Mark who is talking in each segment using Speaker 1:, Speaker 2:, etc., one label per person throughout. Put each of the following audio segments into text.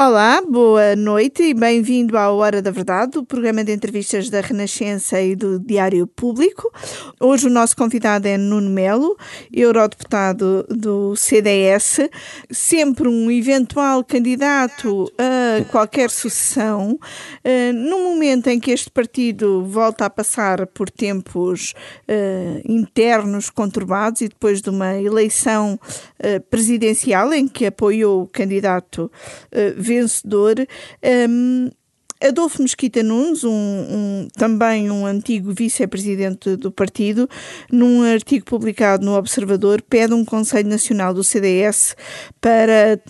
Speaker 1: Olá, boa noite e bem-vindo à Hora da Verdade, o programa de entrevistas da Renascença e do Diário Público. Hoje o nosso convidado é Nuno Melo, eurodeputado do CDS, sempre um eventual candidato a qualquer sucessão. Eh, no momento em que este partido volta a passar por tempos uh, internos conturbados e depois de uma eleição uh, presidencial em que apoiou o candidato vencedor. Um, Adolfo Mesquita Nunes, um, um, também um antigo vice-presidente do partido, num artigo publicado no Observador, pede um Conselho Nacional do CDS para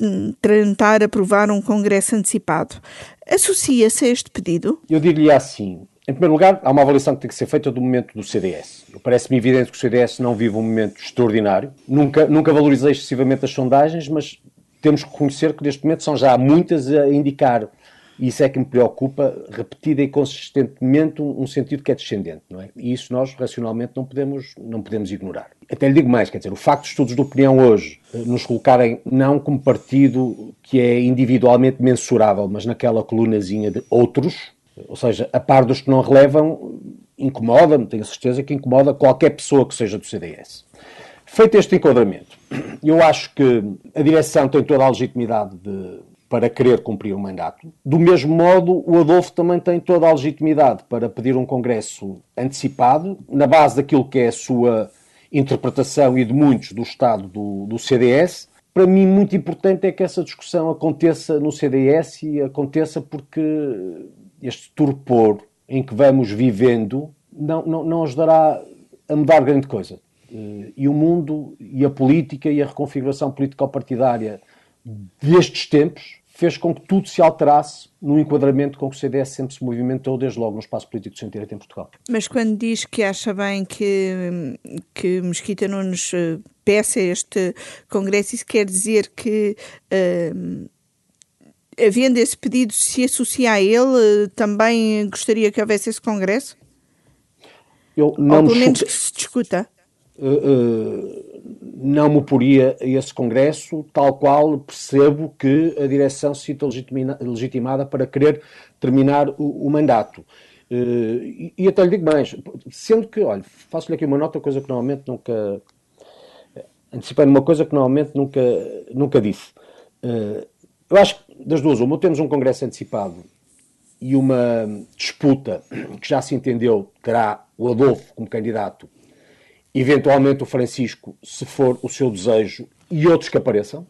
Speaker 1: tentar aprovar um congresso antecipado. Associa-se a este pedido?
Speaker 2: Eu diria assim. Em primeiro lugar, há uma avaliação que tem que ser feita do momento do CDS. Parece-me evidente que o CDS não vive um momento extraordinário. Nunca, nunca valorizei excessivamente as sondagens, mas temos que reconhecer que neste momento são já muitas a indicar, e isso é que me preocupa, repetida e consistentemente um, um, sentido que é descendente, não é? E isso nós, racionalmente, não podemos, não podemos ignorar. Até lhe digo mais, quer dizer, o facto de estudos de opinião hoje eh, nos colocarem não como partido que é individualmente mensurável, mas naquela colunazinha de outros, ou seja, a par dos que não relevam, incomoda-me, tenho certeza que incomoda qualquer pessoa que seja do CDS. Feito este enquadramento, eu acho que a direção tem toda a legitimidade de, para querer cumprir o mandato. Do mesmo modo, o Adolfo também tem toda a legitimidade para pedir um congresso antecipado, na base daquilo que é a sua interpretação e de muitos do Estado do, do CDS. Para mim, muito importante é que essa discussão aconteça no CDS e aconteça porque este torpor em que vamos vivendo não, não, não ajudará a mudar grande coisa. Eh, e o mundo e a política e a reconfiguração político-partidária destes tempos fez com que tudo se alterasse no enquadramento com que o CDS sempre se movimentou desde logo no espaço político de centro em Portugal.
Speaker 1: Mas quando diz que acha bem que, que Mesquita Nunes eh, peça este Congresso, isso quer dizer que uh, havendo esse pedido, se associa a ele, também gostaria que houvesse esse Congresso?
Speaker 2: Eu não
Speaker 1: Ou pelo menos que se discuta?
Speaker 2: Uh, não me oporia a esse Congresso, tal qual percebo que a direção se sinta legitimada para querer terminar o, o mandato. Uh, e, e, até lhe digo mais, sendo que, olha, faço-lhe aqui uma nota, coisa que normalmente nunca. Antecipando uma coisa que normalmente nunca, nunca disse. Eu acho que das duas, uma, temos um Congresso antecipado e uma disputa que já se entendeu terá o Adolfo como candidato eventualmente o Francisco, se for o seu desejo, e outros que apareçam.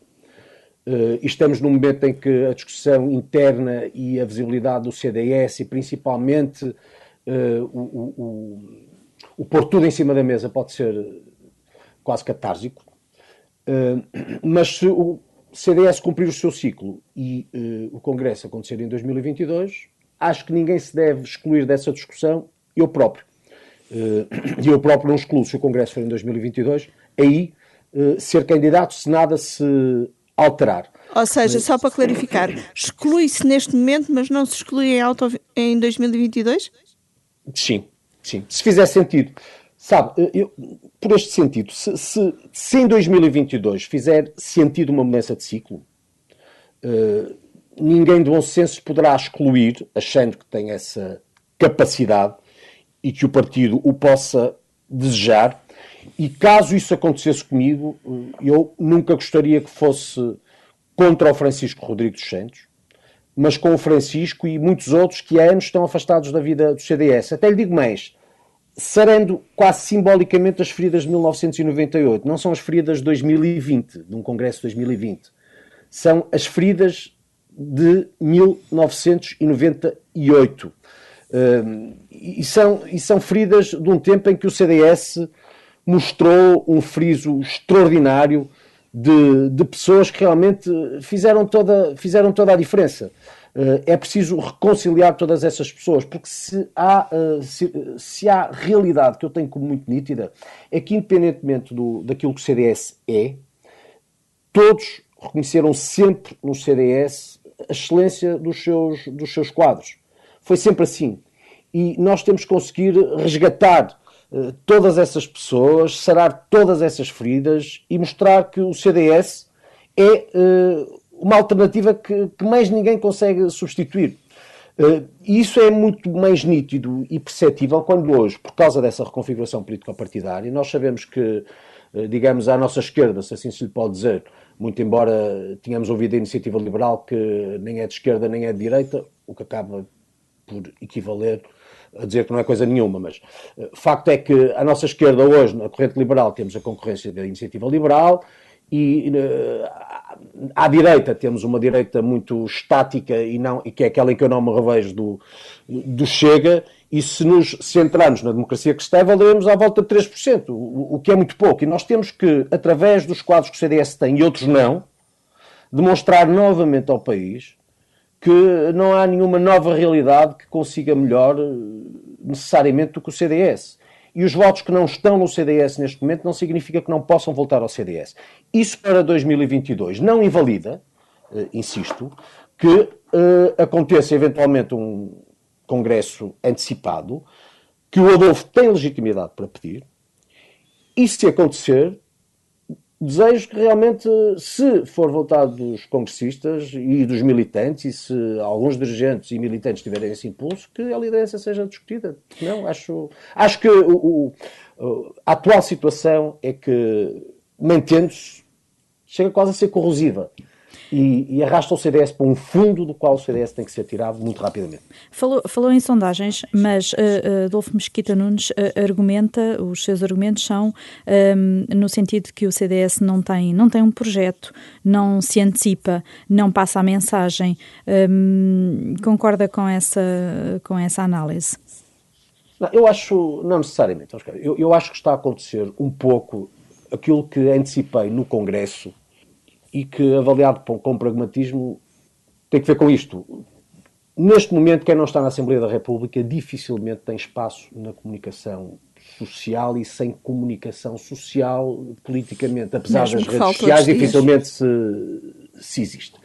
Speaker 2: Uh, estamos num momento em que a discussão interna e a visibilidade do CDS e principalmente uh, o, o, o, pôr tudo em cima da mesa pode ser quase catársico. Uh, mas se o CDS cumprir o seu ciclo e o Congresso acontecer em 2022, acho que ninguém se deve excluir dessa discussão, eu próprio. Eh, e eu próprio não excluo, se o Congresso for em 2022, aí eh, ser candidato se nada se alterar.
Speaker 1: Ou seja, só para clarificar, exclui-se neste momento, mas não se exclui em, auto, em 2022?
Speaker 2: Sim, sim. Se fizer sentido. Sabe, eh, eu, por este sentido, se, se, se, em 2022 fizer sentido uma mudança de ciclo, uh, ninguém de bom senso poderá excluir, achando que tem essa capacidade, e que o partido o possa desejar. E caso isso acontecesse comigo, eu nunca gostaria que fosse contra o Francisco Rodrigues dos Santos, mas com o Francisco e muitos outros que há anos estão afastados da vida do CDS. Até lhe digo mais, sarando quase simbolicamente as feridas de 1998. Não são as feridas de 2020, de um congresso de 2020. São as feridas de 1998 e, são, e são feridas de um tempo em que o CDS mostrou um friso extraordinário de, de pessoas que realmente fizeram toda, fizeram toda a diferença. Uh, é preciso reconciliar todas essas pessoas, porque se há, uh, se, se, há realidade que eu tenho como muito nítida, é que independentemente do, daquilo que o CDS é, todos reconheceram sempre no CDS a excelência dos seus, dos seus quadros. Foi sempre assim. E nós temos que conseguir resgatar uh, todas essas pessoas, sarar todas essas feridas e mostrar que o CDS é uh, uma alternativa que, que mais ninguém consegue substituir. Uh, isso é muito mais nítido e perceptível quando hoje, por causa dessa reconfiguração político-partidária, nós sabemos que, digamos, à nossa esquerda, se assim se lhe pode dizer, muito embora tenhamos ouvido a iniciativa liberal que nem é de esquerda nem é de direita, o que acaba por equivaler a dizer que não é coisa nenhuma, mas uh, facto é que à nossa esquerda hoje, na corrente liberal, temos a concorrência da iniciativa liberal e uh, à direita temos uma direita muito estática e, não, e que é aquela em que eu não me revejo do, do Chega e se nos centrarmos na democracia cristã, valeremos à volta de 3%, o, o que é muito pouco. E nós temos que, através dos quadros que o CDS tem e outros não, demonstrar novamente ao país que não há nenhuma nova realidade que consiga melhor necessariamente do que o CDS. E os votos que não estão no CDS neste momento não significa que não possam voltar ao CDS. Isso para 2022 não invalida, uh, insisto, que uh, aconteça eventualmente um congresso antecipado, que o Adolfo tem legitimidade para pedir, e se acontecer, desejo que realmente, se for votado dos congressistas e dos militantes, e se alguns dirigentes e militantes tiverem esse impulso, que a liderança seja discutida. Não, acho, acho que o, o, a atual situação é que, mantendo-se, chega quase a ser corrosiva e, e, arrasta o CDS para um fundo do qual o CDS tem que ser tirado muito rapidamente.
Speaker 3: Falou, falou em sondagens, mas uh, Adolfo Mesquita Nunes uh, argumenta, os seus argumentos são um, no sentido de que o CDS não tem, não tem um projeto, não se antecipa, não passa a mensagem. Um, concorda com essa, com essa análise?
Speaker 2: Não, eu acho, não necessariamente, eu, eu acho que está a acontecer um pouco aquilo que antecipei no Congresso e que, avaliado com pragmatismo, tem que ver com isto. Neste momento, quem não está na Assembleia da República dificilmente tem espaço na comunicação social e sem comunicação social politicamente, apesar Mesmo das redes sociais, dificilmente se, se existe.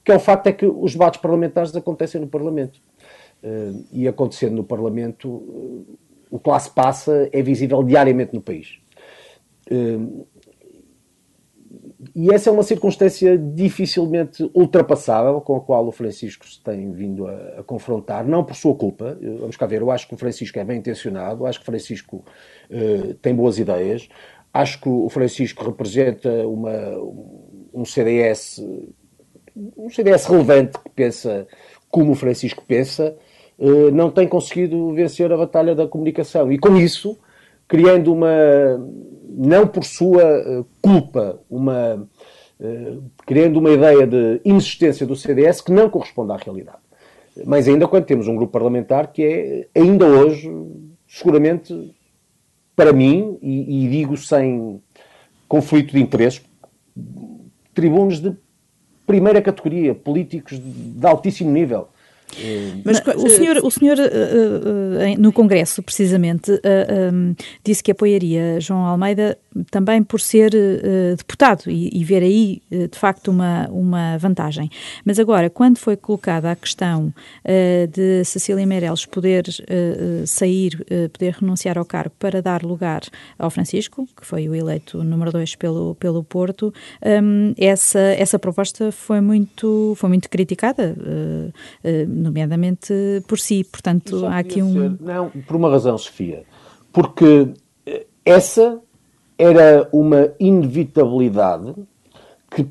Speaker 2: O que é o facto é que os debates parlamentares acontecem no Parlamento. Uh, e acontecendo no Parlamento, uh, o que lá se passa é visível diariamente no país. Uh, e essa é uma circunstância dificilmente ultrapassável com a qual o Francisco se tem vindo a, a, confrontar, não por sua culpa. Vamos cá ver, eu acho que o Francisco é bem intencionado, acho que o Francisco uh, tem boas ideias, acho que o Francisco representa uma, um CDS, um CDS relevante que pensa como o Francisco pensa, uh, não tem conseguido vencer a batalha da comunicação. E com isso, criando uma não por sua eh, culpa, uma, uh, criando uma ideia de inexistência do CDS que não corresponde à realidade. Mas ainda quando temos um grupo parlamentar que é, ainda hoje, seguramente, para mim, e, e digo sem conflito de interesses, tribunos de primeira categoria, políticos de altíssimo nível.
Speaker 3: Mas o senhor, o senhor uh, no Congresso, precisamente, disse que apoiaria João Almeida também por ser deputado e, ver aí, de facto, uma, uma vantagem. Mas agora, quando foi colocada a questão de Cecília Meirelles poder sair, poder renunciar ao cargo para dar lugar ao Francisco, que foi o eleito número 2 pelo, pelo Porto, essa, essa proposta foi muito, foi muito criticada nomeadamente por si. Portanto, há aqui um.
Speaker 2: Ser, não, por uma razão, Sofia. Porque eh, essa era uma inevitabilidade que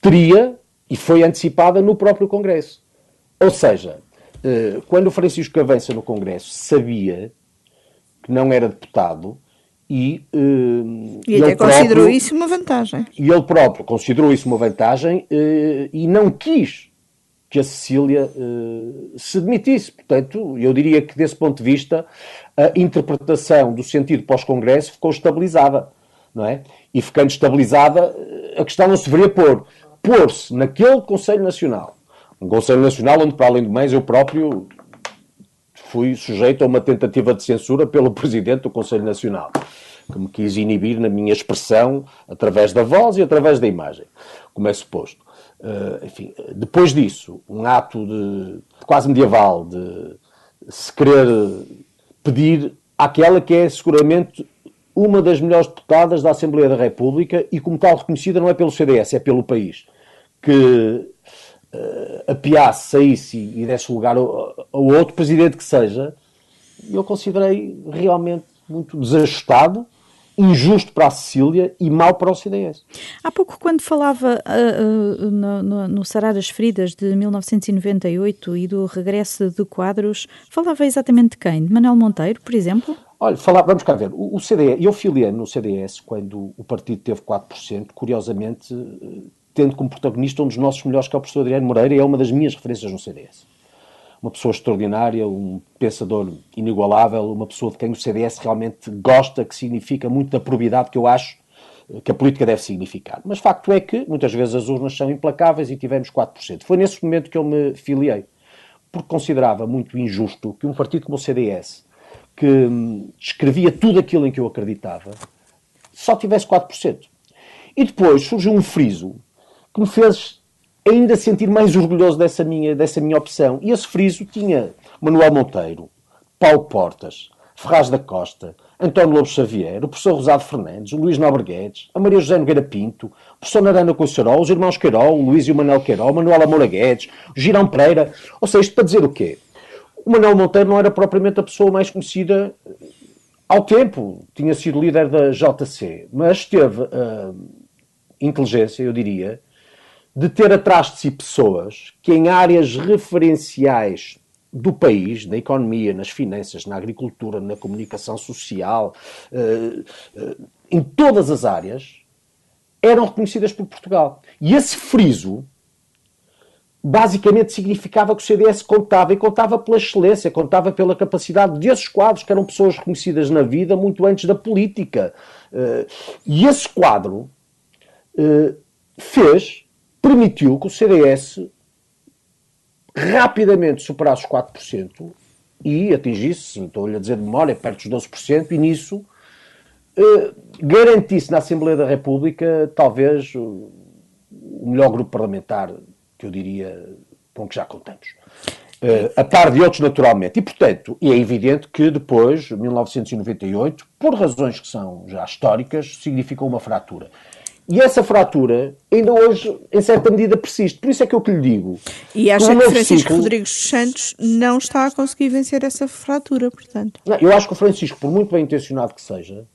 Speaker 2: teria e foi antecipada no próprio Congresso. Ou seja, eh, quando o Francisco avança no Congresso, sabia que não era deputado e,
Speaker 1: uh, e até considerou próprio, isso uma vantagem.
Speaker 2: E ele próprio considerou isso uma vantagem e não quis que a Cecília uh, se demitisse. Portanto, eu diria que, desse ponto de vista, a interpretação do sentido pós-Congresso ficou estabilizada. Não é? E ficando estabilizada, a questão não se deveria pôr. Pôr-se naquele Conselho Nacional, um Conselho Nacional onde, para além do mais, eu próprio fui sujeito a uma tentativa de censura pelo Presidente do Conselho Nacional, que me quis inibir na minha expressão através da voz e através da imagem, como é suposto. Uh, enfim, depois disso, um ato de, quase medieval de se querer pedir àquela que é seguramente uma das melhores deputadas da Assembleia da República e como tal reconhecida não é pelo CDS, é pelo país, que uh, apiasse, saísse e, desse lugar a, a outro presidente que seja, eu considerei realmente muito desajustado injusto para a Sicília e mau para o CDS.
Speaker 3: Há pouco, quando falava uh, uh, no, no, no Sarar as Feridas de 1998 e do regresso de quadros, falava exatamente de quem? De Manuel Monteiro, por exemplo?
Speaker 2: Olha, falar, vamos cá ver. O, o CDS, eu filiei no CDS quando o partido teve 4%, curiosamente, tendo como protagonista um dos nossos melhores, que é o professor Adriano Moreira, e é uma das minhas referências no CDS uma pessoa extraordinária, um pensador inigualável, uma pessoa de quem o CDS realmente gosta, que significa muito da probidade que eu acho que a política deve significar. Mas facto é que muitas vezes as urnas são implacáveis e tivemos 4%. Foi nesse momento que eu me filiei, porque considerava muito injusto que um partido como o CDS, que hum, escrevia tudo aquilo em que eu acreditava, só tivesse 4%. E depois surgiu um friso que me fez ainda sentir mais orgulhoso dessa minha, dessa minha opção. E esse friso tinha Manuel Monteiro, Paulo Portas, Ferraz da Costa, António Lobo Xavier, o professor Rosado Fernandes, o Luís Nobre Guedes, a Maria José Nogueira Pinto, o professor Narana Coicerol, os irmãos Queirol, o Luís e o Manuel Queirol, Manuel Amora Guedes, o Girão Pereira. Ou seja, isto para dizer o quê? O Manuel Monteiro não era propriamente a pessoa mais conhecida ao tempo. Tinha sido líder da JC, mas teve uh, inteligência, eu diria, de ter atrás de si pessoas que em áreas referenciais do país, na economia, nas finanças, na agricultura, na comunicação social, eh, eh, em todas as áreas, eram reconhecidas por Portugal. E esse friso basicamente significava que o CDS contava, e contava pela excelência, contava pela capacidade desses quadros, que eram pessoas reconhecidas na vida muito antes da política. Eh, e esse quadro fez permitiu que o CDS rapidamente superasse os 4% e atingisse, estou-lhe a dizer de memória, perto dos 12%, e nisso eh, garantisse na Assembleia da República talvez o melhor grupo parlamentar que eu diria com que já contamos. Uh, a par de outros, naturalmente. E, portanto, é evidente que depois, 1998, por razões que são já históricas, significou uma fratura. E essa fratura ainda hoje, em certa medida, persiste. Por isso é que eu que lhe digo.
Speaker 1: E acha que Francisco ciclo, Rodrigues Santos não está a conseguir vencer essa fratura, portanto?
Speaker 2: Não, eu acho que o Francisco, por muito bem intencionado que seja,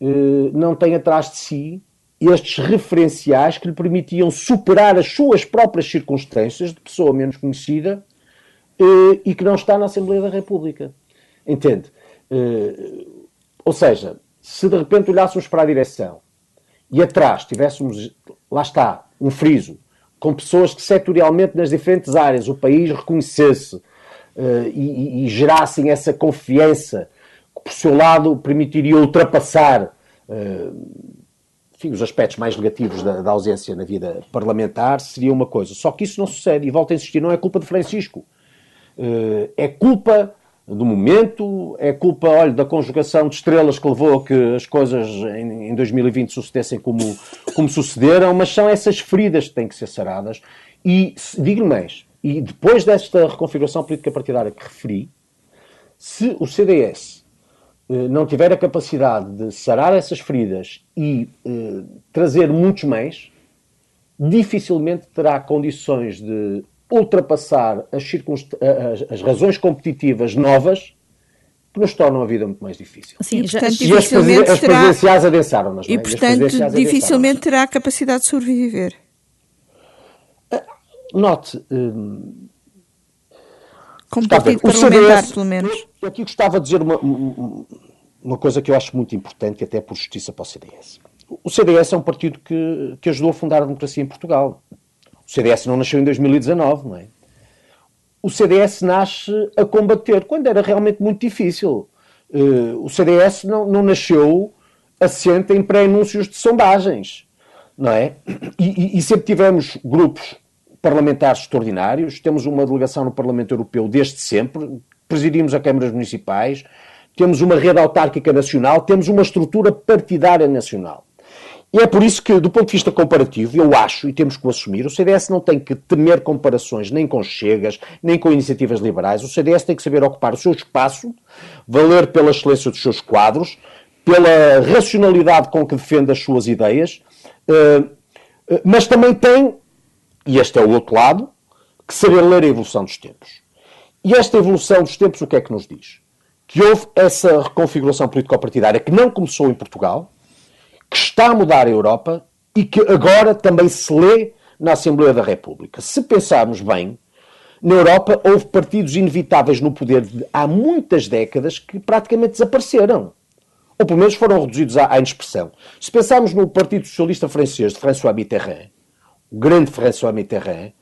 Speaker 2: eh, não tem atrás de si estes referenciais que lhe permitiam superar as suas próprias circunstâncias de pessoa menos conhecida eh, e que não está na Assembleia da República. Entende? Eh, ou seja, se de repente olhássemos para a direção e atrás tivéssemos, lá está, um friso, com pessoas que setorialmente nas diferentes áreas o país reconhecesse uh, e, e, gerassem essa confiança que, por seu lado, permitiria ultrapassar uh, enfim, os aspectos mais negativos da, da, ausência na vida parlamentar, seria uma coisa. Só que isso não sucede, e volto a insistir, não é culpa de Francisco. Uh, é culpa do momento, é culpa, olha, da conjugação de estrelas que levou a que as coisas em, em 2020 sucedessem como, como sucederam, mas são essas feridas que têm que ser saradas. E digo-lhe mais, e depois desta reconfiguração política partidária que referi, se o CDS eh, não tiver a capacidade de sarar essas feridas e eh, trazer muitos mais, dificilmente terá condições de ultrapassar as, as, as razões competitivas novas que nos tornam a vida muito mais difícil.
Speaker 1: Sim, e, portanto,
Speaker 2: e as, as presidenciais adensaram-nas.
Speaker 1: E, é? portanto, dificilmente terá a capacidade de sobreviver.
Speaker 2: Uh, note... Um,
Speaker 1: Como partido parlamentar, CDS, pelo menos.
Speaker 2: Eu aqui gostava de dizer uma, uma coisa que eu acho muito importante, até por justiça para o CDS. O CDS é um partido que, que ajudou a fundar a democracia em Portugal. O CDS não nasceu em 2019, não é? O CDS nasce a combater, quando era realmente muito difícil. Uh, o CDS não, não nasceu assente em pré-anúncios de sondagens, não é? E, e, e, sempre tivemos grupos parlamentares extraordinários, temos uma delegação no Parlamento Europeu desde sempre, presidimos a câmaras municipais, temos uma rede autárquica nacional, temos uma estrutura partidária nacional. E é por isso que, do ponto de vista comparativo, eu acho, e temos que o assumir, o CDS não tem que temer comparações nem com chegas, nem com iniciativas liberais. O CDS tem que saber ocupar o seu espaço, valer pela excelência dos seus quadros, pela racionalidade com que defende as suas ideias, eh, eh, mas também tem e este é o outro lado, que saber ler a evolução dos tempos. E esta evolução dos tempos, o que é que nos diz? Que houve essa reconfiguração político-partidária que não começou em Portugal, que está a mudar a Europa e que agora também se lê na Assembleia da República. Se pensarmos bem, na Europa houve partidos inevitáveis no poder de, há muitas décadas que praticamente desapareceram. Ou pelo menos foram reduzidos à, à inexpressão. Se pensarmos no Partido Socialista Francês de François Mitterrand, o grande François Mitterrand,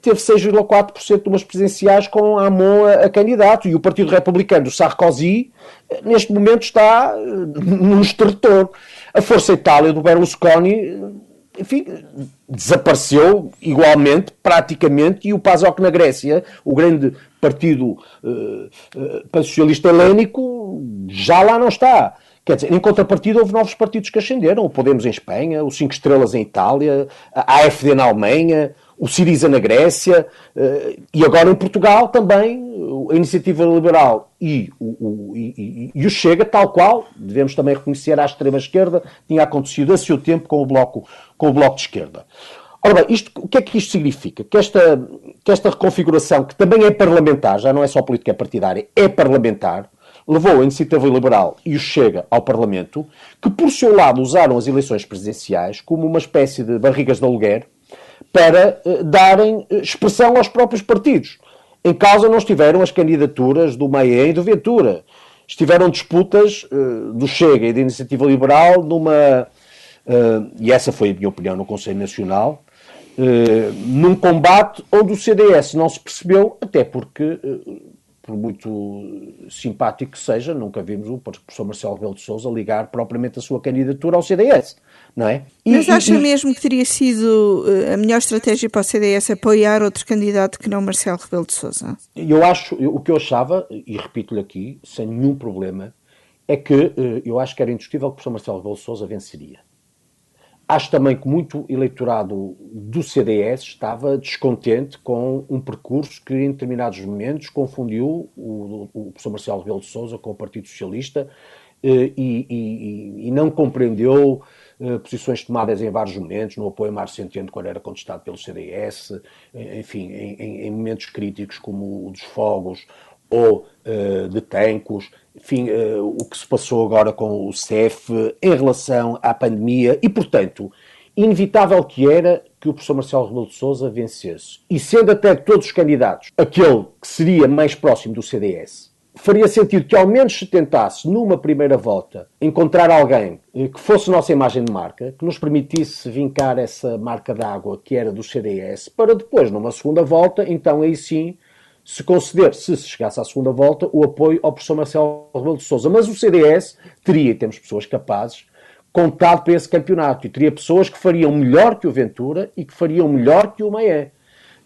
Speaker 2: teve 6,4% de umas presidenciais com Hamon a, a, candidato. E o Partido Republicano do Sarkozy, neste momento, está uh, num estertor. A Força Itália do Berlusconi, enfim, desapareceu igualmente, praticamente, e o PASOK na Grécia, o grande partido uh, uh, socialista helénico, já lá não está. Quer dizer, em contrapartida, houve novos partidos que ascenderam. O Podemos em Espanha, o Cinco Estrelas em Itália, a AFD na Alemanha, o Siriza na Grécia uh, e agora em Portugal também a Iniciativa Liberal e o, o, e, e o, Chega, tal qual, devemos também reconhecer à extrema-esquerda, tinha acontecido a seu tempo com o Bloco, com o bloco de Esquerda. Ora bem, isto, o que é que isto significa? Que esta, que esta reconfiguração, que também é parlamentar, já não é só política partidária, é parlamentar, levou a Iniciativa Liberal e o Chega ao Parlamento, que por seu lado usaram as eleições presidenciais como uma espécie de barrigas de aluguer para uh, darem eh, expressão aos próprios partidos. Em causa não estiveram as candidaturas do Maia e do Ventura. Estiveram disputas uh, do Chega e da Iniciativa Liberal numa. Uh, e essa foi a minha opinião no Conselho Nacional, num combate onde o CDS não se percebeu, até porque por muito simpático que seja, nunca vimos o professor Marcelo Rebelo de Sousa ligar propriamente a sua candidatura ao CDS, não é?
Speaker 1: E, Mas acha e, mesmo que teria sido eh, a melhor estratégia para o CDS apoiar outro candidato que não Marcelo Rebelo de Sousa?
Speaker 2: Eu acho, o que eu achava, e repito-lhe aqui, sem nenhum problema, é que eh, eu acho que era indiscutível que o professor Marcelo Rebelo de Sousa venceria. Acho também que muito eleitorado do CDS estava descontente com um percurso que, em determinados momentos, confundiu o, o professor Marcelo Rebelo de Sousa com o Partido Socialista eh, e, e, e, não compreendeu posições tomadas em vários momentos, no apoio a Mário Centeno quando era contestado pelo CDS, eh, enfim, em, em, momentos críticos como o dos fogos ou uh, de Tancos, enfim, uh, o que se passou agora com o CEF em relação à pandemia e, portanto, inevitável que era que o professor Marcelo Rebelo de Sousa vencesse. E sendo até de todos os candidatos aquele que seria mais próximo do CDS, faria sentido que ao menos se tentasse, numa primeira volta, encontrar alguém eh, que fosse nossa imagem de marca, que nos permitisse vincar essa marca d'água que era do CDS, para depois, numa segunda volta, então aí sim se conceder, se se chegasse à segunda volta, o apoio ao professor Marcelo Rebelo de Sousa. Mas o CDS teria, temos pessoas capazes, contado para esse campeonato e teria pessoas que fariam melhor que o Ventura e que fariam melhor que o Maé.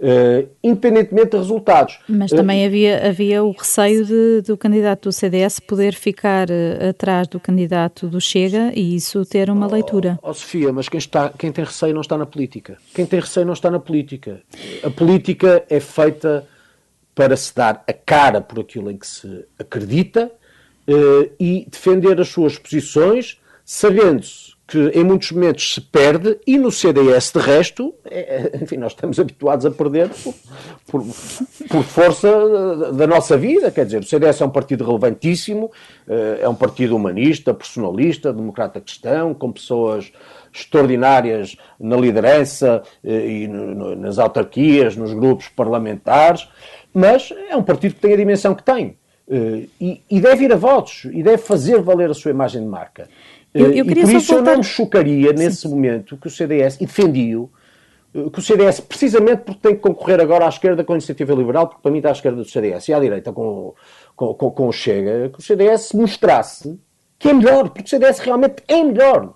Speaker 2: Uh, independentemente de resultados.
Speaker 3: Mas também uh, havia, havia o receio de, do candidato do CDS poder ficar uh, atrás do candidato do Chega e isso ter uma oh, leitura.
Speaker 2: Oh, Sofia, mas quem, está, quem tem receio não está na política. Quem tem receio não está na política. A política é feita para se dar a cara por aquilo em que se acredita uh, e defender as suas posições, sabendo-se que em muitos momentos se perde e no CDS, de resto, é, enfim, nós estamos habituados a perder por, por, por, força da nossa vida. Quer dizer, o CDS é um partido relevantíssimo, uh, é um partido humanista, personalista, democrata cristão, com pessoas extraordinárias na liderança uh, e nas autarquias, nos grupos parlamentares mas é um partido que tem a dimensão que tem. E, e, deve ir a votos e deve fazer valer a sua imagem de marca. Eu, eu e por isso voltar... eu não me chocaria nesse Sim. momento que o CDS, e defendi-o, uh, que o CDS, precisamente porque tem que concorrer agora à esquerda com a iniciativa liberal, porque para mim está à esquerda do CDS e à direita com, com, com, com o Chega, que o CDS mostrasse que é melhor, porque o CDS realmente é melhor.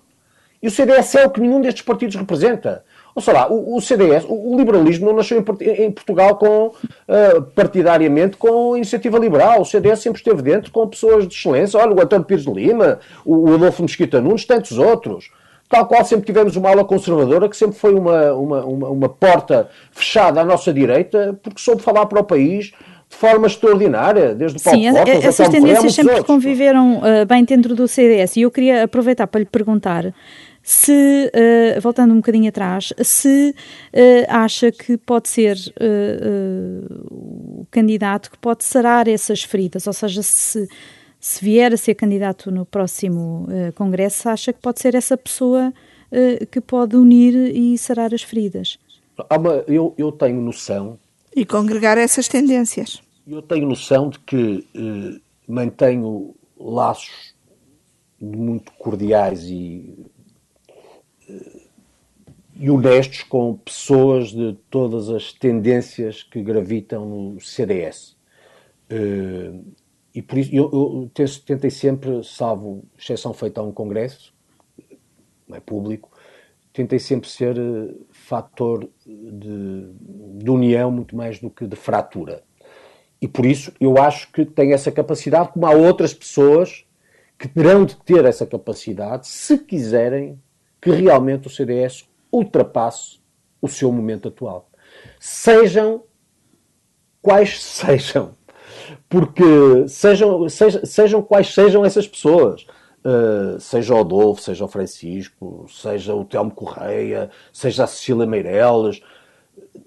Speaker 2: E o CDS é o que nenhum destes partidos representa. Ou sei lá, o, o CDS, o, o, liberalismo não nasceu em, em Portugal com, uh, partidariamente com iniciativa liberal. O CDS sempre esteve dentro com pessoas de excelência. Olha, o António Pires de Lima, o, o Adolfo Mesquita Nunes, tantos outros. Tal qual sempre tivemos uma ala conservadora que sempre foi uma, uma, uma, uma porta fechada à nossa direita, porque soube falar para o país de forma extraordinária, desde o Paulo
Speaker 3: Sim, Portas, essas tendências sempre outros. conviveram uh, bem dentro do CDS. E eu queria aproveitar para lhe perguntar se, uh, voltando um bocadinho atrás, se uh, acha que pode ser uh, o candidato que pode sarar essas feridas, ou seja, se, se vier a ser candidato no próximo Congresso, acha que pode ser essa pessoa que pode unir e sarar as feridas?
Speaker 2: Uma, eu, eu tenho noção.
Speaker 1: E congregar essas tendências.
Speaker 2: Eu tenho noção de que mantenho laços muito cordiais e e honestos com pessoas de todas as tendências que gravitam no CDS. Eh, e por isso eu, eu tentei sempre, salvo exceção feita a um congresso, não é público, tentei sempre ser eh, fator de, de união muito mais do que de fratura. E por isso eu acho que tem essa capacidade, como há outras pessoas que terão de ter essa capacidade se quiserem que realmente o CDS ultrapasse o seu momento atual. Sejam quais sejam. Porque sejam, sejam, sejam quais sejam essas pessoas. Uh, seja o Adolfo, seja o Francisco, seja o Telmo Correia, seja a Cecília Meireles,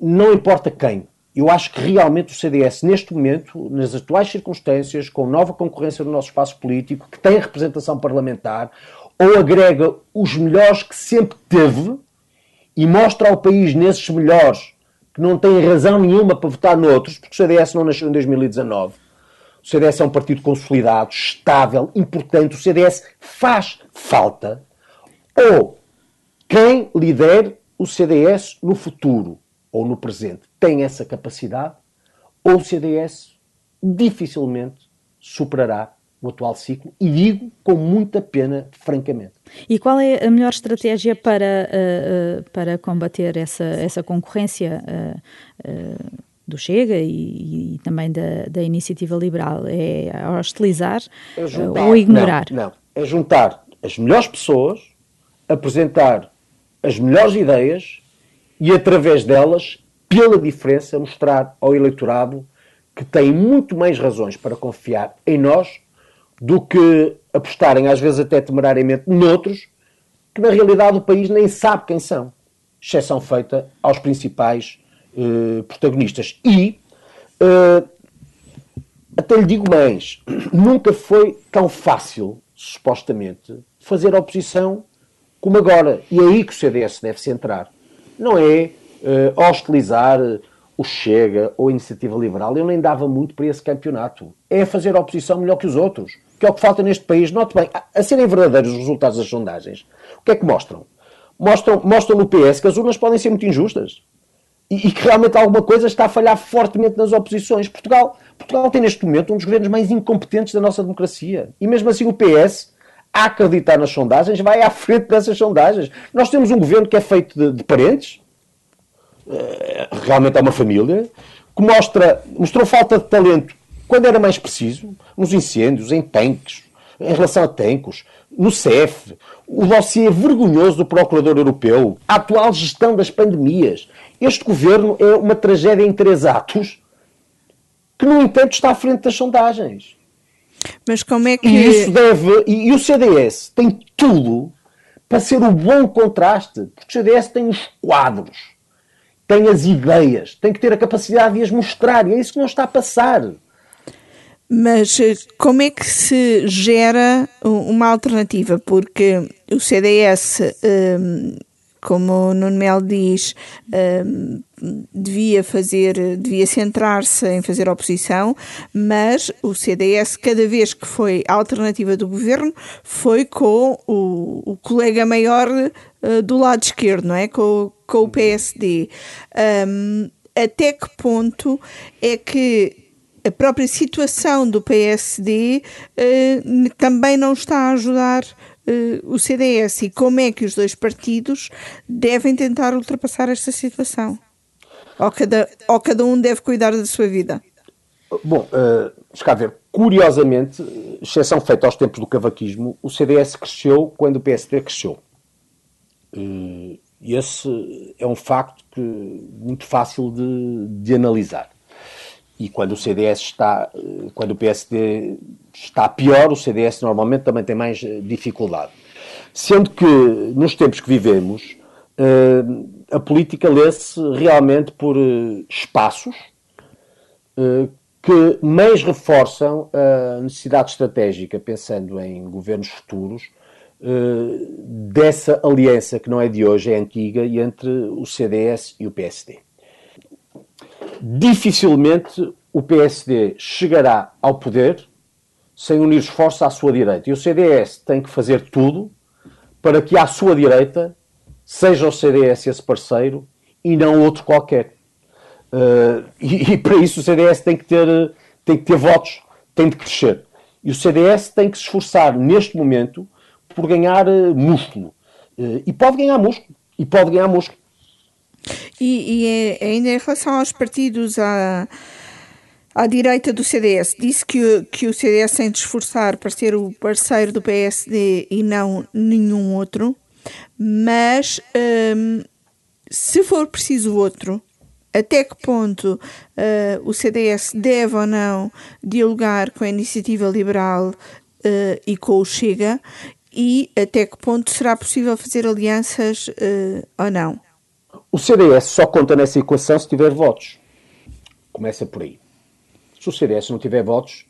Speaker 2: não importa quem. Eu acho que realmente o CDS, neste momento, nas atuais circunstâncias, com nova concorrência no nosso espaço político, que tem representação parlamentar, ou agrega os melhores que sempre teve e mostra ao país nesses melhores que não têm razão nenhuma para votar noutros, porque o CDS não nasceu em 2019. O CDS é um partido consolidado, estável, importante. O CDS faz falta. Ou quem lidere o CDS no futuro ou no presente tem essa capacidade, ou o CDS dificilmente superará o atual ciclo e digo com muita pena, francamente.
Speaker 3: E qual é a melhor estratégia para, uh, uh, para combater essa, essa concorrência uh, do Chega e, e, também da, da iniciativa liberal? É hostilizar é juntar, ou ignorar?
Speaker 2: Não, não, é juntar as melhores pessoas, apresentar as melhores ideias e, através delas, pela diferença, mostrar ao eleitorado que tem muito mais razões para confiar em nós do que apostarem, às vezes até temerariamente, noutros que na realidade o país nem sabe quem são. Exceção feita aos principais eh, protagonistas. E, eh, até lhe digo mais, nunca foi tão fácil, supostamente, fazer oposição como agora. E é aí que o CDS deve centrar. Não é eh, hostilizar o Chega ou a Iniciativa Liberal. Eu nem dava muito para esse campeonato. É fazer oposição melhor que os outros que é o que falta neste país. Note bem, a serem verdadeiros os resultados das sondagens, o que é que mostram? Mostram, mostram no PS que as urnas podem ser muito injustas e, e, que realmente alguma coisa está a falhar fortemente nas oposições. Portugal, Portugal tem neste momento um dos governos mais incompetentes da nossa democracia. E mesmo assim o PS, a acreditar nas sondagens, vai à frente dessas sondagens. Nós temos um governo que é feito de, de parentes, eh, realmente é uma família, que mostra, mostrou falta de talento quando era mais preciso, nos incêndios, em tanques, em relação a tanques, no CEF, o dossiê vergonhoso do Procurador Europeu, a atual gestão das pandemias. Este governo é uma tragédia em três atos que, no entanto, está à frente das sondagens.
Speaker 1: Mas como é que.
Speaker 2: E isso deve. E, e o CDS tem tudo para ser o bom contraste, porque o CDS tem os quadros, tem as ideias, tem que ter a capacidade de as mostrar, e é isso que não está a passar.
Speaker 1: Mas eh, como é que se gera uma alternativa? Porque o CDS, ehm, como o Nuno Mel diz, ehm, devia fazer, devia centrar-se em fazer oposição, mas o CDS, cada vez que foi a alternativa do governo, foi com o, o colega maior eh, do lado esquerdo, não é? Com, com o PSD. Ehm, até que ponto é que a própria situação do PSD eh, também não está a ajudar eh, o CDS e como é que os dois partidos devem tentar ultrapassar esta situação? Ou cada, ou cada um deve cuidar da sua vida?
Speaker 2: Bom, uh, ver, curiosamente, exceção feita aos tempos do cavaquismo, o CDS cresceu quando o PSD cresceu. E esse é um facto que, muito fácil de, de analisar. E quando o CDS está, quando o PSD está pior, o CDS normalmente também tem mais eh, dificuldade. Sendo que, nos tempos que vivemos, a política lê-se realmente por espaços que mais reforçam a necessidade estratégica, pensando em governos futuros, dessa aliança que não é de hoje, é antiga, entre o CDS e o PSD. Dificilmente o PSD chegará ao poder sem unir esforços à sua direita. E o CDS tem que fazer tudo para que à sua direita seja o CDS esse parceiro e não outro qualquer. Uh, e, e, para isso o CDS tem que, ter, tem que ter votos, tem de crescer. E o CDS tem que se esforçar neste momento por ganhar uh, músculo. Uh, e pode ganhar músculo. E pode ganhar músculo.
Speaker 1: E, e é, ainda em relação aos partidos, a à direita do CDS. Disse que, que o CDS tem de esforçar para ser o parceiro do PSD e não nenhum outro, mas um, se for preciso outro, até que ponto uh, o CDS deve ou não dialogar com a iniciativa liberal uh, e com o Chega e até que ponto será possível fazer alianças uh, ou não?
Speaker 2: O CDS só conta nessa equação se tiver votos. Começa por aí. Se o CDS não tiver votos,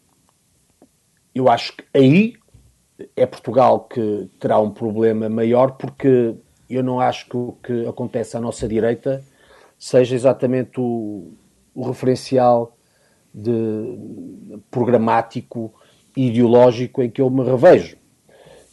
Speaker 2: eu acho que aí é Portugal que terá um problema maior, porque eu não acho que o que acontece à nossa direita seja exatamente o, o referencial de, programático e ideológico em que eu me revejo.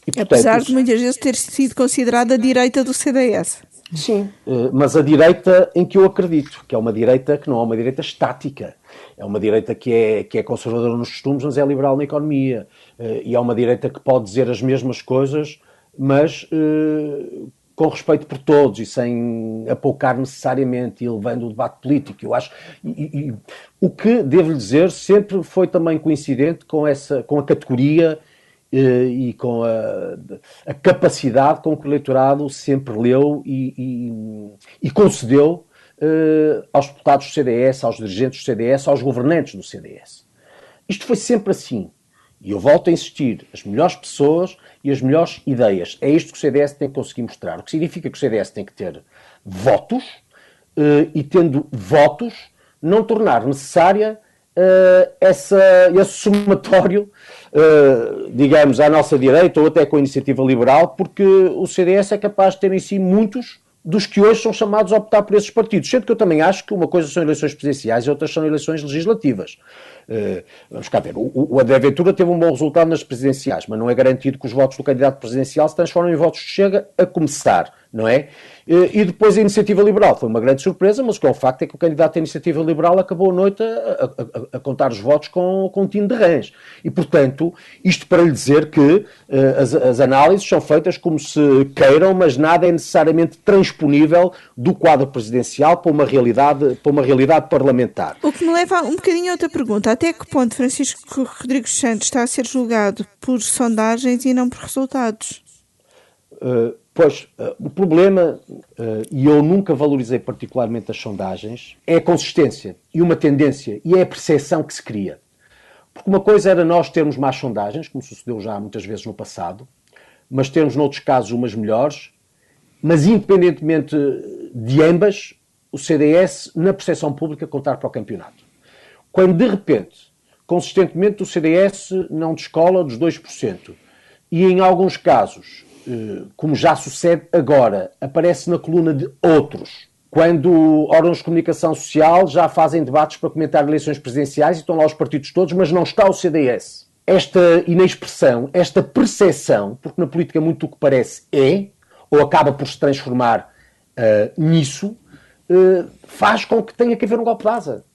Speaker 1: E, portanto, Apesar de muitas vezes ter sido considerada a direita do CDS.
Speaker 2: Sim, eh, mas a direita em que eu acredito, que é uma direita que não é uma direita estática. É uma direita que é, que é conservadora nos costumes, mas é liberal na economia. Eh, e é uma direita que pode dizer as mesmas coisas, mas uh, com respeito por todos e sem apoucar necessariamente e levando o debate político. Eu acho. E, e, o que, devo lhe dizer, sempre foi também coincidente com, essa, com a categoria eh, e com a, a, capacidade com que o eleitorado sempre leu e, e, e concedeu uh, aos deputados do CDS, aos dirigentes do CDS, aos governantes do CDS. Isto foi sempre assim. E eu volto a insistir: as melhores pessoas e as melhores ideias. É isto que o CDS tem que conseguir mostrar. O que significa que o CDS tem que ter votos uh, e, tendo votos, não tornar necessária uh, essa, esse somatório, digamos, à nossa direita ou até com a iniciativa liberal, porque o CDS é capaz de ter em si muitos dos que hoje são chamados a optar por esses partidos. Sendo que eu também acho que uma coisa são eleições presidenciais e outras são eleições legislativas. Uh, vamos cá ver, o, o André Ventura teve um bom resultado nas presidenciais, mas não é garantido que os votos do candidato presidencial se transformem em votos de Chega a começar, não é? E depois a iniciativa liberal foi uma grande surpresa, mas o facto é que o candidato da iniciativa liberal acabou a noite a, a, a contar os votos com, com um tino de rãs. E, portanto, isto para lhe dizer que uh, as, as, análises são feitas como se queiram, mas nada é necessariamente transponível do quadro presidencial para uma realidade, para uma realidade parlamentar.
Speaker 1: O que me leva um bocadinho a outra pergunta. Até que ponto Francisco Rodrigues Santos está a ser julgado por sondagens e não por resultados?
Speaker 2: Uh, Pois, uh, o problema, uh, e eu nunca valorizei particularmente as sondagens, é a consistência e uma tendência, e é a percepção que se cria. Porque uma coisa era nós termos más sondagens, como sucedeu já muitas vezes no passado, mas termos noutros casos umas melhores, mas independentemente de ambas, o CDS, na percepção pública, contar para o campeonato. Quando de repente, consistentemente, o CDS não descola dos 2%, e em alguns casos eh, como já sucede agora, aparece na coluna de outros. Quando órgãos de comunicação social já fazem debates para comentar eleições presidenciais e estão lá os partidos todos, mas não está o CDS. Esta inexpressão, esta percepção, porque na política muito o que parece é, ou acaba por se transformar uh, nisso, uh, faz com que tenha que haver um golpe de asa.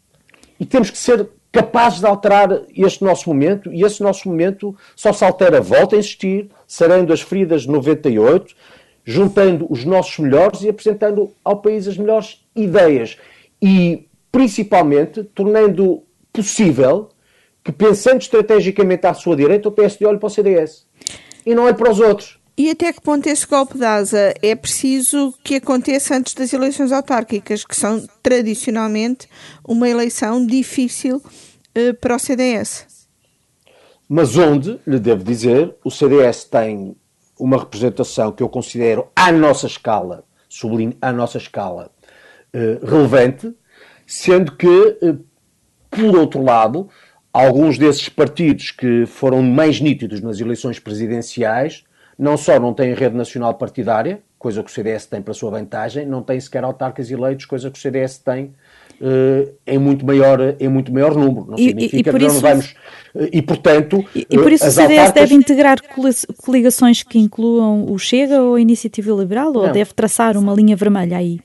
Speaker 2: E temos que ser capazes de alterar este nosso momento, e esse nosso momento só se altera, volta a insistir, sarando as feridas de 98, juntando os nossos melhores e apresentando ao país as melhores ideias. E, principalmente, tornando possível que, pensando estrategicamente à sua direita, o PSD olhe para o CDS e não olhe para os outros.
Speaker 1: E até que ponto esse golpe de asa é preciso que aconteça antes das eleições autárquicas, que são tradicionalmente uma eleição difícil uh, para o CDS?
Speaker 2: Mas onde, lhe devo dizer, o CDS tem uma representação que eu considero à nossa escala, sublinho, à nossa escala, uh, relevante, sendo que, uh, por outro lado, alguns desses partidos que foram mais nítidos nas eleições presidenciais não só não têm rede nacional partidária, coisa que o CDS tem para sua vantagem, não tem sequer autarcas eleitos, coisa que o CDS tem uh, em, muito maior, em muito maior número. Não significa e, e que isso, não vamos. Uh, e, portanto.
Speaker 3: E, e por isso o CDS autarcas... deve integrar coligações que incluam o Chega ou a Iniciativa Liberal, ou não. deve traçar uma linha vermelha aí?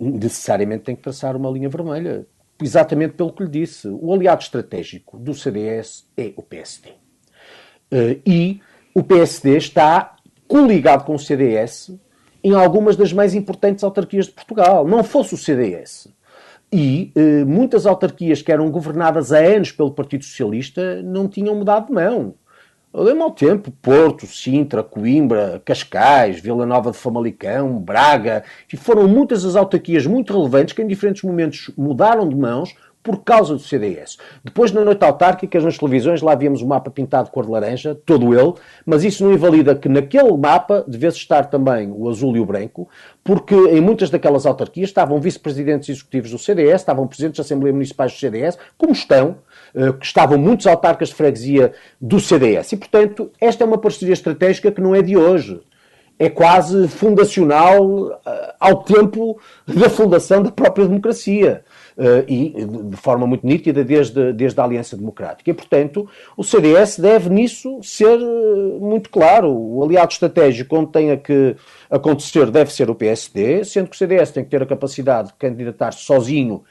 Speaker 2: Necessariamente tem que traçar uma linha vermelha. Exatamente pelo que lhe disse. O aliado estratégico do CDS é o PSD. Uh, e o PSD está coligado com o CDS em algumas das mais importantes autarquias de Portugal. Não fosse o CDS. E eh, muitas autarquias que eram governadas há anos pelo Partido Socialista não tinham mudado de mão. Lembro ao tempo, Porto, Sintra, Coimbra, Cascais, Vila Nova de Famalicão, Braga, e foram muitas as autarquias muito relevantes que em diferentes momentos mudaram de mãos por causa do CDS. Depois, na noite autárquica, nas televisões, lá víamos o mapa pintado de cor de laranja, todo ele, mas isso não invalida que naquele mapa devesse estar também o azul e o branco, porque em muitas daquelas autarquias estavam vice-presidentes executivos do CDS, estavam presidentes da Assembleia Municipais do CDS, como estão, eh, que estavam muitos autarcas de freguesia do CDS. E, portanto, esta é uma parceria estratégica que não é de hoje é quase fundacional eh, ao tempo da fundação da própria democracia. Uh, e de forma muito nítida desde, desde a Aliança Democrática. E, portanto, o CDS deve nisso ser eh, muito claro. O aliado estratégico onde tenha que acontecer deve ser o PSD, sendo que o CDS tem que ter a capacidade de candidatar-se sozinho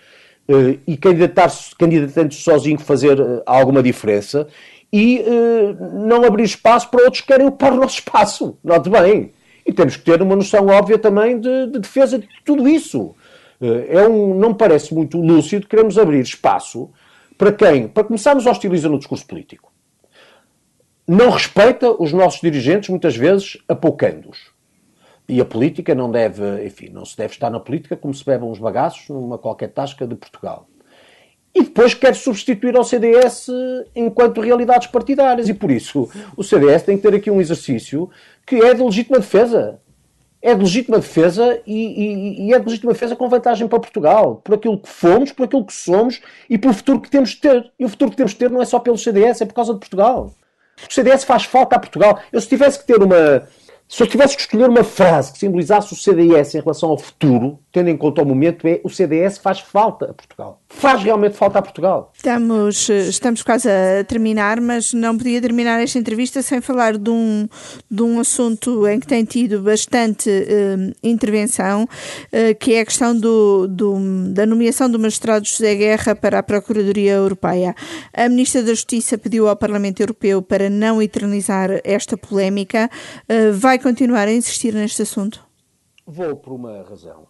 Speaker 2: uh, e candidatar-se, candidatando-se sozinho fazer alguma diferença e não abrir espaço para outros que querem ocupar o nosso espaço. Note bem. E temos que ter uma noção óbvia também de, de defesa de tudo isso. Eh, é um, não me parece muito lúcido, queremos abrir espaço para quem, para começarmos, hostiliza no discurso político. Não respeita os nossos dirigentes, muitas vezes apoucando-os. E a política não deve, enfim, não se deve estar na política como se bebam os bagaços numa qualquer tasca de Portugal. E depois quer substituir ao CDS enquanto realidades partidárias. E por isso o CDS tem que ter aqui um exercício que é de legítima defesa é de legítima defesa e, e, e, é de legítima defesa com vantagem para Portugal, por aquilo que fomos, por aquilo que somos e pelo futuro que temos de ter. E o futuro que temos de ter não é só pelo CDS, é por causa de Portugal. O CDS faz falta a Portugal. Eu se tivesse que ter uma, se eu tivesse que escolher uma frase que simbolizasse o CDS em relação ao futuro, tendo em conta o momento, é o CDS faz falta a Portugal. Faz realmente falta a Portugal.
Speaker 1: Estamos, estamos quase a terminar, mas não podia terminar esta entrevista sem falar de um, de um assunto em que tem tido bastante uh, intervenção, uh, que é a questão do, do, da nomeação do magistrado José Guerra para a Procuradoria Europeia. A Ministra da Justiça pediu ao Parlamento Europeu para não eternizar esta polémica. Uh, vai continuar a insistir neste assunto?
Speaker 2: Vou por uma razão,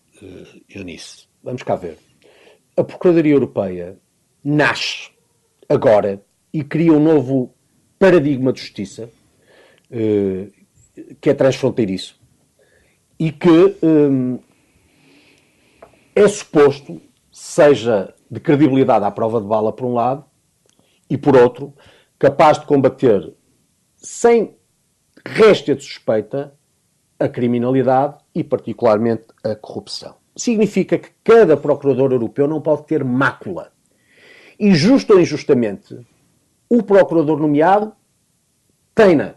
Speaker 2: Eunice. Vamos cá ver. A Procuradoria Europeia nasce agora e cria um novo paradigma de justiça uh, que é transfronteiriço e que um, é suposto seja de credibilidade à prova de bala por um lado e por outro capaz de combater sem resta de suspeita a criminalidade e, particularmente, a corrupção. Significa que cada procurador europeu não pode ter mácula. E, justo ou injustamente, o procurador nomeado tem-na.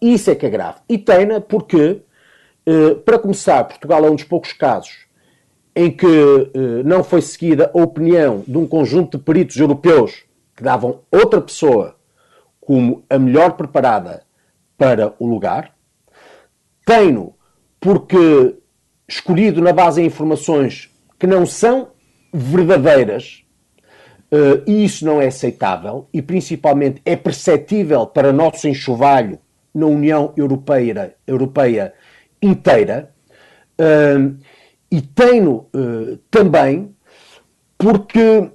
Speaker 2: Isso é que é grave. E tem-na porque, eh, para começar, Portugal é um dos poucos casos em que eh, não foi seguida a opinião de um conjunto de peritos europeus que davam outra pessoa como a melhor preparada para o lugar. Tenho porque escolhido na base de informações que não são verdadeiras uh, e isso não é aceitável e principalmente é perceptível para nosso enxovalho na União Europeia, Europeia inteira. Uh, e tenho uh, também porque,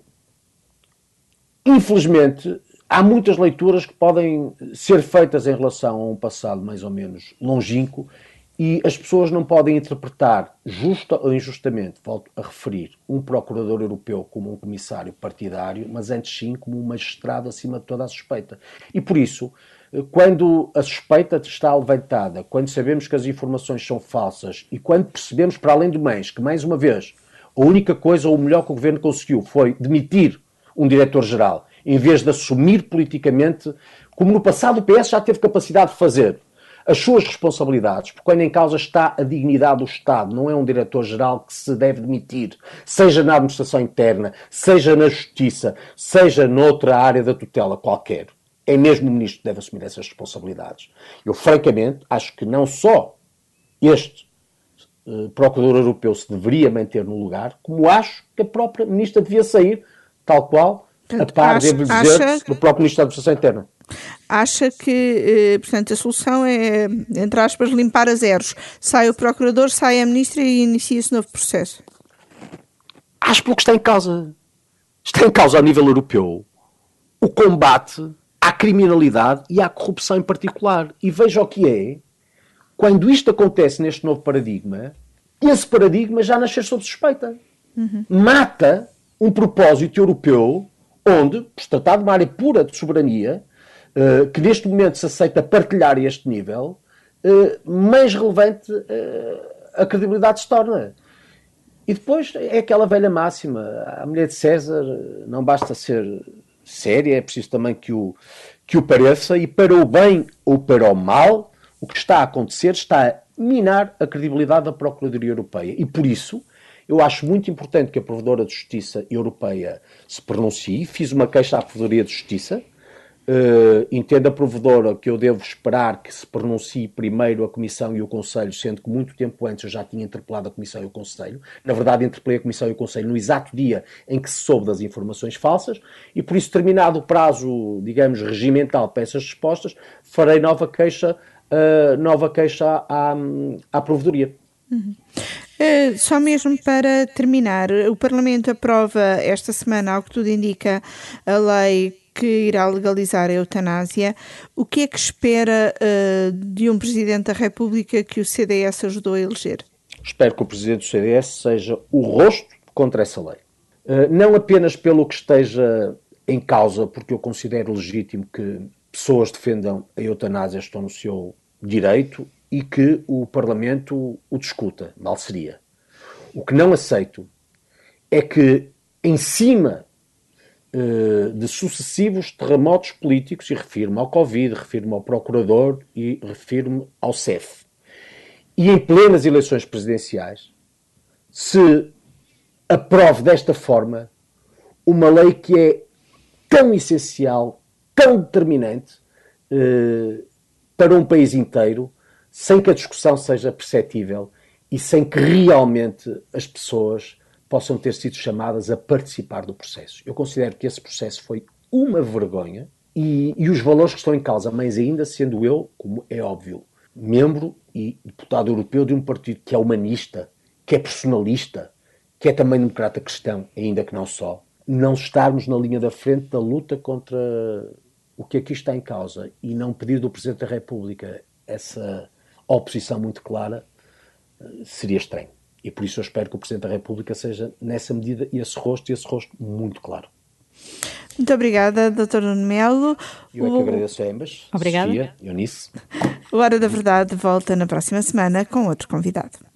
Speaker 2: infelizmente, há muitas leituras que podem ser feitas em relação a um passado mais ou menos longínquo e as pessoas não podem interpretar, justa ou injustamente, volto a referir, um procurador europeu como um comissário partidário, mas antes sim como um magistrado acima de toda a suspeita. E por isso, quando a suspeita está levantada, quando sabemos que as informações são falsas e quando percebemos, para além do mais, que mais uma vez a única coisa ou o melhor que o governo conseguiu foi demitir um diretor-geral em vez de assumir politicamente, como no passado o PS já teve capacidade de fazer, as suas responsabilidades, porque quando em causa está a dignidade do Estado, não é um diretor-geral que se deve demitir, seja na administração interna, seja na justiça, seja noutra área da tutela qualquer. É mesmo o ministro que deve assumir essas responsabilidades. Eu, francamente, acho que não só este uh, procurador europeu se deveria manter no lugar, como acho que a própria ministra devia sair, tal qual, a par, devo dizer, acha... do próprio ministro da Administração Interna
Speaker 1: acha que, eh, portanto, a solução é, entre aspas, limpar a zeros. Sai o procurador, sai a ministra e inicia-se novo processo.
Speaker 2: Acho pelo que está em causa. Está em causa a nível europeu o combate à criminalidade e à corrupção em particular. E veja o que é, quando isto acontece neste novo paradigma, esse paradigma já nasceu sob suspeita. Uhum. Mata um propósito europeu onde, por tratar de uma área pura de soberania, eh, que neste momento se aceita partilhar este nível, uh, mais relevante uh, a credibilidade se torna. E depois é aquela velha máxima: a mulher de César não basta ser séria, é preciso também que o, que o pareça, e para o bem ou para o mal, o que está a acontecer está a minar a credibilidade da Procuradoria Europeia. E por isso, eu acho muito importante que a Provedora de Justiça Europeia se pronuncie. Fiz uma queixa à Provedoria de Justiça Uh, entendo a provedora que eu devo esperar que se pronuncie primeiro a Comissão e o Conselho, sendo que muito tempo antes eu já tinha interpelado a Comissão e o Conselho. Na verdade, interpelei a Comissão e o Conselho no exato dia em que se soube das informações falsas e, por isso, terminado o prazo, digamos, regimental para essas respostas, farei nova queixa, uh, nova queixa à, à Provedoria.
Speaker 1: Uh, só mesmo para terminar, o Parlamento aprova esta semana, ao que tudo indica, a lei que irá legalizar a eutanásia. O que é que espera uh, de um Presidente da República que o CDS ajudou a eleger?
Speaker 2: Espero que o Presidente do CDS seja o rosto contra essa lei. Uh, não apenas pelo que esteja em causa, porque eu considero legítimo que pessoas defendam a eutanásia, estão no seu direito e que o Parlamento o discuta, mal seria. O que não aceito é que, em cima eh, de sucessivos terremotos políticos, e refiro-me ao Covid, refiro-me ao Procurador e refiro-me ao CEF. E em plenas eleições presidenciais, se aprove desta forma uma lei que é tão essencial, tão determinante eh, para um país inteiro, sem que a discussão seja perceptível e sem que realmente as pessoas possam ter sido chamadas a participar do processo. Eu considero que esse processo foi uma vergonha e, e os valores que estão em causa, mas ainda sendo eu, como é óbvio, membro e deputado europeu de um partido que é humanista, que é personalista, que é também democrata cristão, ainda que não só, não estarmos na linha da frente da luta contra o que aqui está em causa e não pedir do Presidente da República essa oposição muito clara, eh, seria estranho. E por isso eu espero que o Presidente da República seja, nessa medida, esse rosto, e esse rosto muito claro.
Speaker 1: Muito obrigada, Dr. Nuno Melo.
Speaker 2: Eu é que agradeço a ambas.
Speaker 3: Obrigada.
Speaker 2: Sofia, Eunice.
Speaker 1: O Hora da Verdade volta na próxima semana com outro convidado.